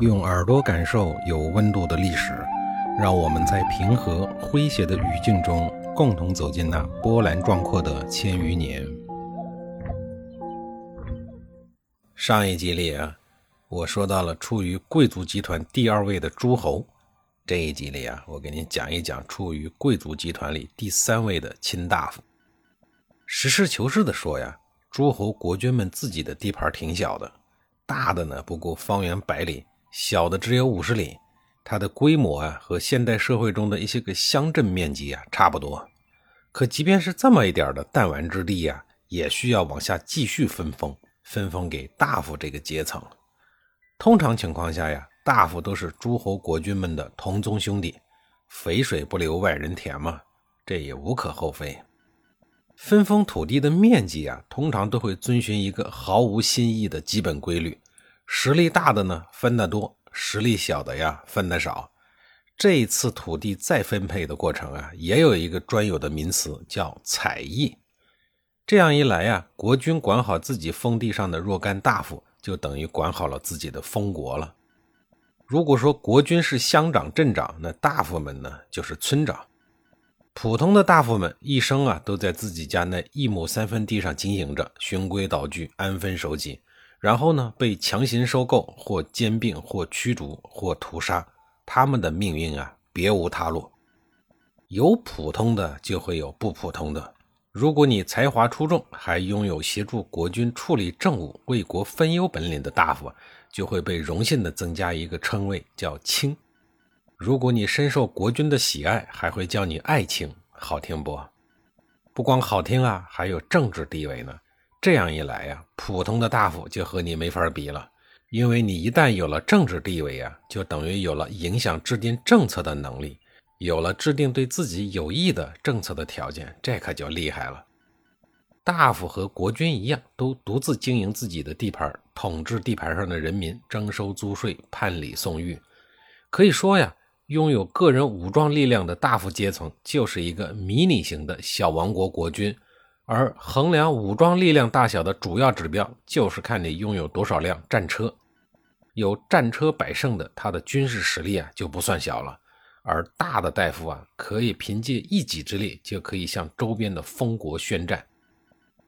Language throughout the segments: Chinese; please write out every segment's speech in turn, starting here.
用耳朵感受有温度的历史，让我们在平和诙谐的语境中，共同走进那波澜壮阔的千余年。上一集里啊，我说到了处于贵族集团第二位的诸侯，这一集里啊，我给您讲一讲处于贵族集团里第三位的卿大夫。实事求是的说呀，诸侯国君们自己的地盘挺小的，大的呢不过方圆百里。小的只有五十里，它的规模啊和现代社会中的一些个乡镇面积啊差不多。可即便是这么一点的弹丸之地呀，也需要往下继续分封，分封给大夫这个阶层。通常情况下呀，大夫都是诸侯国君们的同宗兄弟，肥水不流外人田嘛，这也无可厚非。分封土地的面积啊，通常都会遵循一个毫无新意的基本规律。实力大的呢分得多，实力小的呀分得少。这一次土地再分配的过程啊，也有一个专有的名词叫采邑。这样一来呀，国君管好自己封地上的若干大夫，就等于管好了自己的封国了。如果说国君是乡长、镇长，那大夫们呢就是村长。普通的大夫们一生啊都在自己家那一亩三分地上经营着，循规蹈矩，安分守己。然后呢，被强行收购，或兼并，或驱逐，或屠杀，他们的命运啊，别无他路。有普通的，就会有不普通的。如果你才华出众，还拥有协助国君处理政务、为国分忧本领的大夫，就会被荣幸的增加一个称谓，叫卿。如果你深受国君的喜爱，还会叫你爱卿，好听不？不光好听啊，还有政治地位呢。这样一来呀，普通的大夫就和你没法比了，因为你一旦有了政治地位啊，就等于有了影响制定政策的能力，有了制定对自己有益的政策的条件，这可就厉害了。大夫和国君一样，都独自经营自己的地盘，统治地盘上的人民，征收租税，判礼送狱。可以说呀，拥有个人武装力量的大夫阶层，就是一个迷你型的小王国国君。而衡量武装力量大小的主要指标，就是看你拥有多少辆战车。有战车百胜的，他的军事实力啊就不算小了。而大的大夫啊，可以凭借一己之力，就可以向周边的封国宣战。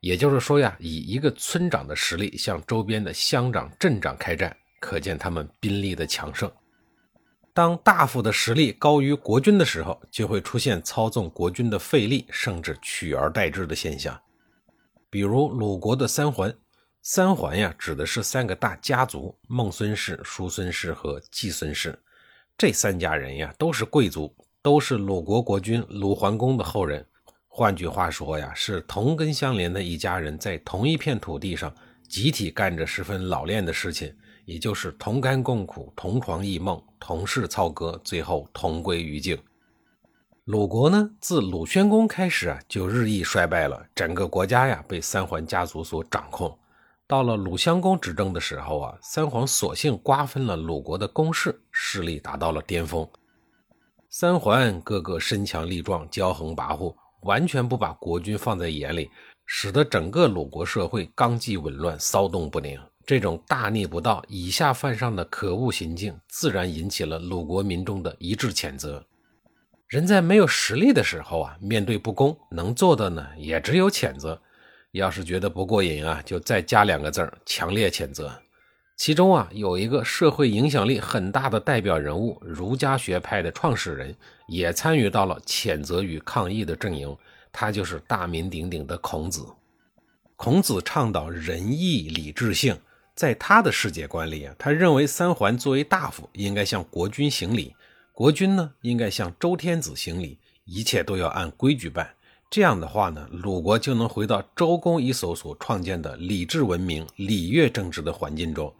也就是说呀，以一个村长的实力向周边的乡长、镇长开战，可见他们兵力的强盛。当大夫的实力高于国君的时候，就会出现操纵国君的费力，甚至取而代之的现象。比如鲁国的三桓，三桓呀，指的是三个大家族：孟孙氏、叔孙氏和季孙氏。这三家人呀，都是贵族，都是鲁国国君鲁桓公的后人。换句话说呀，是同根相连的一家人，在同一片土地上集体干着十分老练的事情。也就是同甘共苦、同床异梦、同室操戈，最后同归于尽。鲁国呢，自鲁宣公开始啊，就日益衰败了，整个国家呀被三桓家族所掌控。到了鲁襄公执政的时候啊，三桓索性瓜分了鲁国的公室，势力达到了巅峰。三桓个个身强力壮、骄横跋扈，完全不把国君放在眼里，使得整个鲁国社会纲纪紊乱、骚动不宁。这种大逆不道、以下犯上的可恶行径，自然引起了鲁国民众的一致谴责。人在没有实力的时候啊，面对不公，能做的呢，也只有谴责。要是觉得不过瘾啊，就再加两个字儿：强烈谴责。其中啊，有一个社会影响力很大的代表人物，儒家学派的创始人，也参与到了谴责与抗议的阵营。他就是大名鼎鼎的孔子。孔子倡导仁义礼智信。在他的世界观里啊，他认为三桓作为大夫应该向国君行礼，国君呢应该向周天子行礼，一切都要按规矩办。这样的话呢，鲁国就能回到周公一手所创建的礼制文明、礼乐政治的环境中。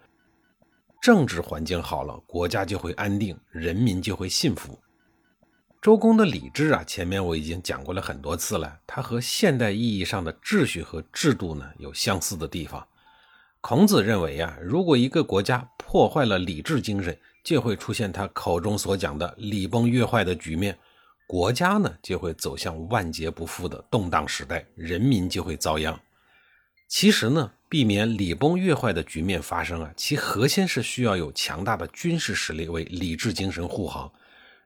政治环境好了，国家就会安定，人民就会幸福。周公的礼制啊，前面我已经讲过了很多次了，它和现代意义上的秩序和制度呢有相似的地方。孔子认为呀，如果一个国家破坏了礼制精神，就会出现他口中所讲的礼崩乐坏的局面，国家呢就会走向万劫不复的动荡时代，人民就会遭殃。其实呢，避免礼崩乐坏的局面发生啊，其核心是需要有强大的军事实力为理智精神护航，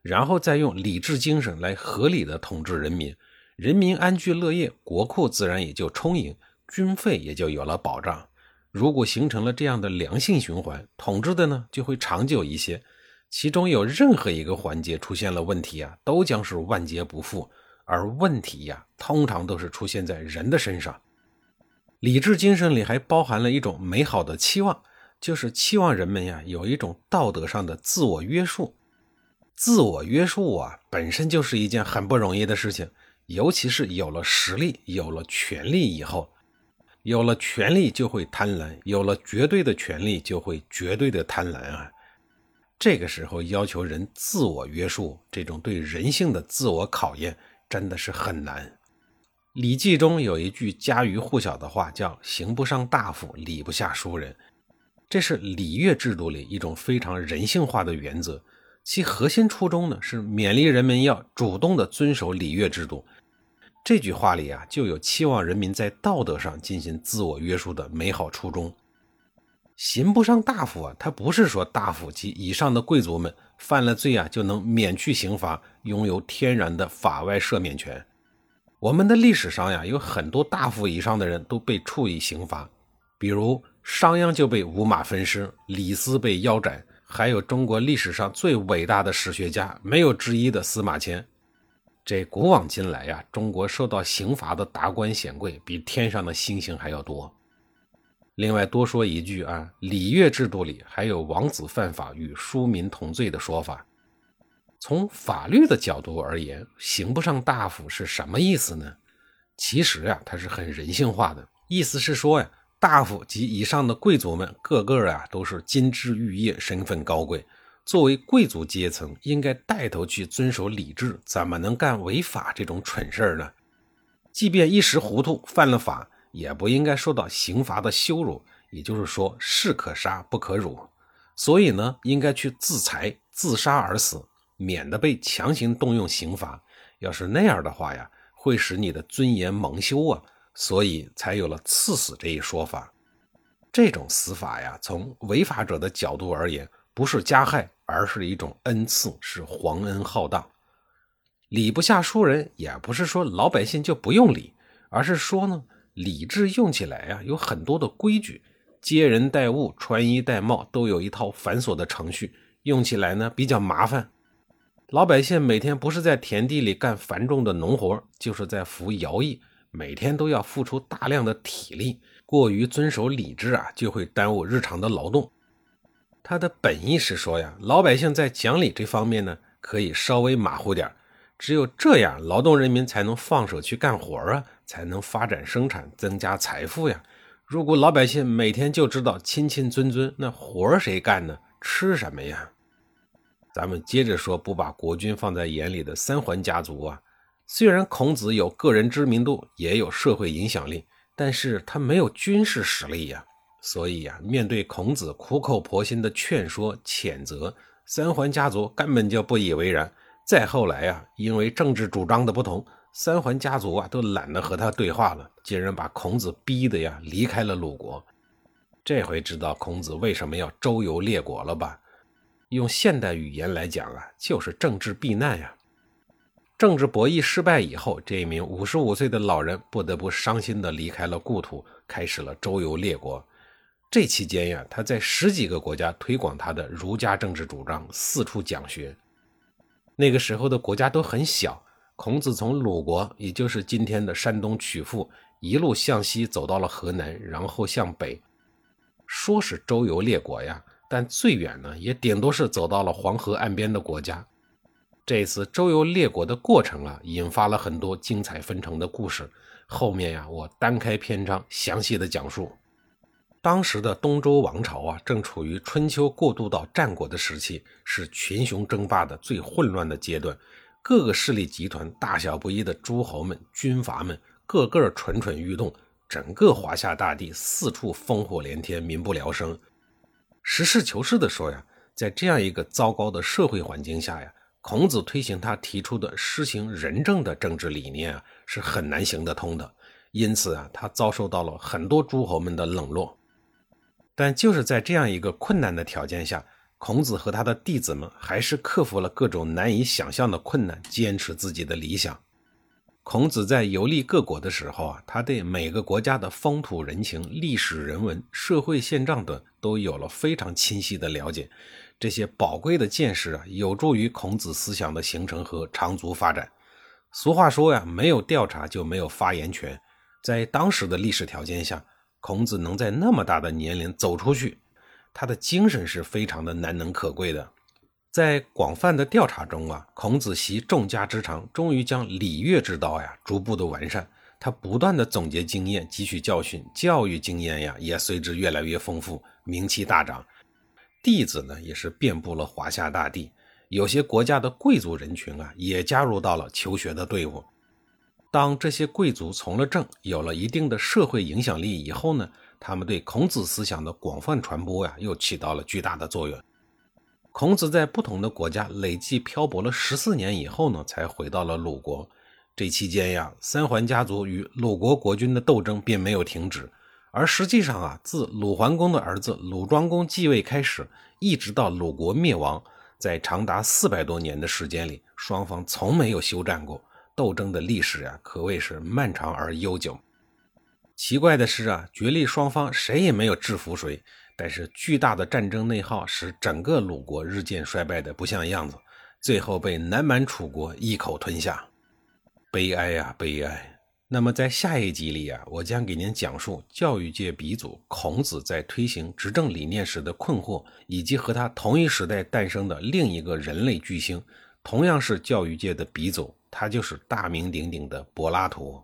然后再用理智精神来合理的统治人民，人民安居乐业，国库自然也就充盈，军费也就有了保障。如果形成了这样的良性循环，统治的呢就会长久一些。其中有任何一个环节出现了问题啊，都将是万劫不复。而问题呀，通常都是出现在人的身上。理智精神里还包含了一种美好的期望，就是期望人们呀有一种道德上的自我约束。自我约束啊，本身就是一件很不容易的事情，尤其是有了实力、有了权力以后。有了权力就会贪婪，有了绝对的权力就会绝对的贪婪啊！这个时候要求人自我约束，这种对人性的自我考验真的是很难。《礼记》中有一句家喻户晓的话，叫“刑不上大夫，礼不下庶人”，这是礼乐制度里一种非常人性化的原则。其核心初衷呢，是勉励人们要主动的遵守礼乐制度。这句话里啊，就有期望人民在道德上进行自我约束的美好初衷。刑不上大夫啊，他不是说大夫及以上的贵族们犯了罪啊就能免去刑罚，拥有天然的法外赦免权。我们的历史上呀，有很多大夫以上的人都被处以刑罚，比如商鞅就被五马分尸，李斯被腰斩，还有中国历史上最伟大的史学家没有之一的司马迁。这古往今来呀，中国受到刑罚的达官显贵比天上的星星还要多。另外多说一句啊，礼乐制度里还有王子犯法与庶民同罪的说法。从法律的角度而言，刑不上大夫是什么意思呢？其实呀，它是很人性化的，意思是说呀，大夫及以上的贵族们个个啊都是金枝玉叶，身份高贵。作为贵族阶层，应该带头去遵守礼制，怎么能干违法这种蠢事儿呢？即便一时糊涂犯了法，也不应该受到刑罚的羞辱。也就是说，士可杀不可辱。所以呢，应该去自裁、自杀而死，免得被强行动用刑罚。要是那样的话呀，会使你的尊严蒙羞啊。所以才有了赐死这一说法。这种死法呀，从违法者的角度而言，不是加害。而是一种恩赐，是皇恩浩荡。礼不下庶人，也不是说老百姓就不用礼，而是说呢，礼制用起来啊，有很多的规矩，接人待物、穿衣戴帽都有一套繁琐的程序，用起来呢比较麻烦。老百姓每天不是在田地里干繁重的农活，就是在服徭役，每天都要付出大量的体力，过于遵守礼制啊，就会耽误日常的劳动。他的本意是说呀，老百姓在讲理这方面呢，可以稍微马虎点只有这样，劳动人民才能放手去干活啊，才能发展生产，增加财富呀。如果老百姓每天就知道亲亲尊尊，那活谁干呢？吃什么呀？咱们接着说，不把国君放在眼里的三桓家族啊，虽然孔子有个人知名度，也有社会影响力，但是他没有军事实力呀。所以呀，面对孔子苦口婆心的劝说、谴责，三桓家族根本就不以为然。再后来呀，因为政治主张的不同，三桓家族啊都懒得和他对话了，竟然把孔子逼得呀离开了鲁国。这回知道孔子为什么要周游列国了吧？用现代语言来讲啊，就是政治避难呀。政治博弈失败以后，这一名五十五岁的老人不得不伤心地离开了故土，开始了周游列国。这期间呀，他在十几个国家推广他的儒家政治主张，四处讲学。那个时候的国家都很小，孔子从鲁国，也就是今天的山东曲阜，一路向西走到了河南，然后向北，说是周游列国呀，但最远呢，也顶多是走到了黄河岸边的国家。这次周游列国的过程啊，引发了很多精彩纷呈的故事。后面呀，我单开篇章详细的讲述。当时的东周王朝啊，正处于春秋过渡到战国的时期，是群雄争霸的最混乱的阶段。各个势力集团、大小不一的诸侯们、军阀们，个个蠢蠢欲动，整个华夏大地四处烽火连天，民不聊生。实事求是的说呀，在这样一个糟糕的社会环境下呀，孔子推行他提出的施行仁政的政治理念啊，是很难行得通的。因此啊，他遭受到了很多诸侯们的冷落。但就是在这样一个困难的条件下，孔子和他的弟子们还是克服了各种难以想象的困难，坚持自己的理想。孔子在游历各国的时候啊，他对每个国家的风土人情、历史人文、社会现状等都有了非常清晰的了解。这些宝贵的见识啊，有助于孔子思想的形成和长足发展。俗话说呀，没有调查就没有发言权。在当时的历史条件下，孔子能在那么大的年龄走出去，他的精神是非常的难能可贵的。在广泛的调查中啊，孔子习众家之长，终于将礼乐之道呀逐步的完善。他不断的总结经验，汲取教训，教育经验呀也随之越来越丰富，名气大涨。弟子呢也是遍布了华夏大地，有些国家的贵族人群啊也加入到了求学的队伍。当这些贵族从了政，有了一定的社会影响力以后呢，他们对孔子思想的广泛传播呀又起到了巨大的作用。孔子在不同的国家累计漂泊了十四年以后呢，才回到了鲁国。这期间呀，三桓家族与鲁国国君的斗争并没有停止。而实际上啊，自鲁桓公的儿子鲁庄公继位开始，一直到鲁国灭亡，在长达四百多年的时间里，双方从没有休战过。斗争的历史呀，可谓是漫长而悠久。奇怪的是啊，决力双方谁也没有制服谁。但是巨大的战争内耗使整个鲁国日渐衰败的不像样子，最后被南蛮楚国一口吞下。悲哀呀，悲哀！那么在下一集里啊，我将给您讲述教育界鼻祖孔子在推行执政理念时的困惑，以及和他同一时代诞生的另一个人类巨星，同样是教育界的鼻祖，他就是大名鼎鼎的柏拉图。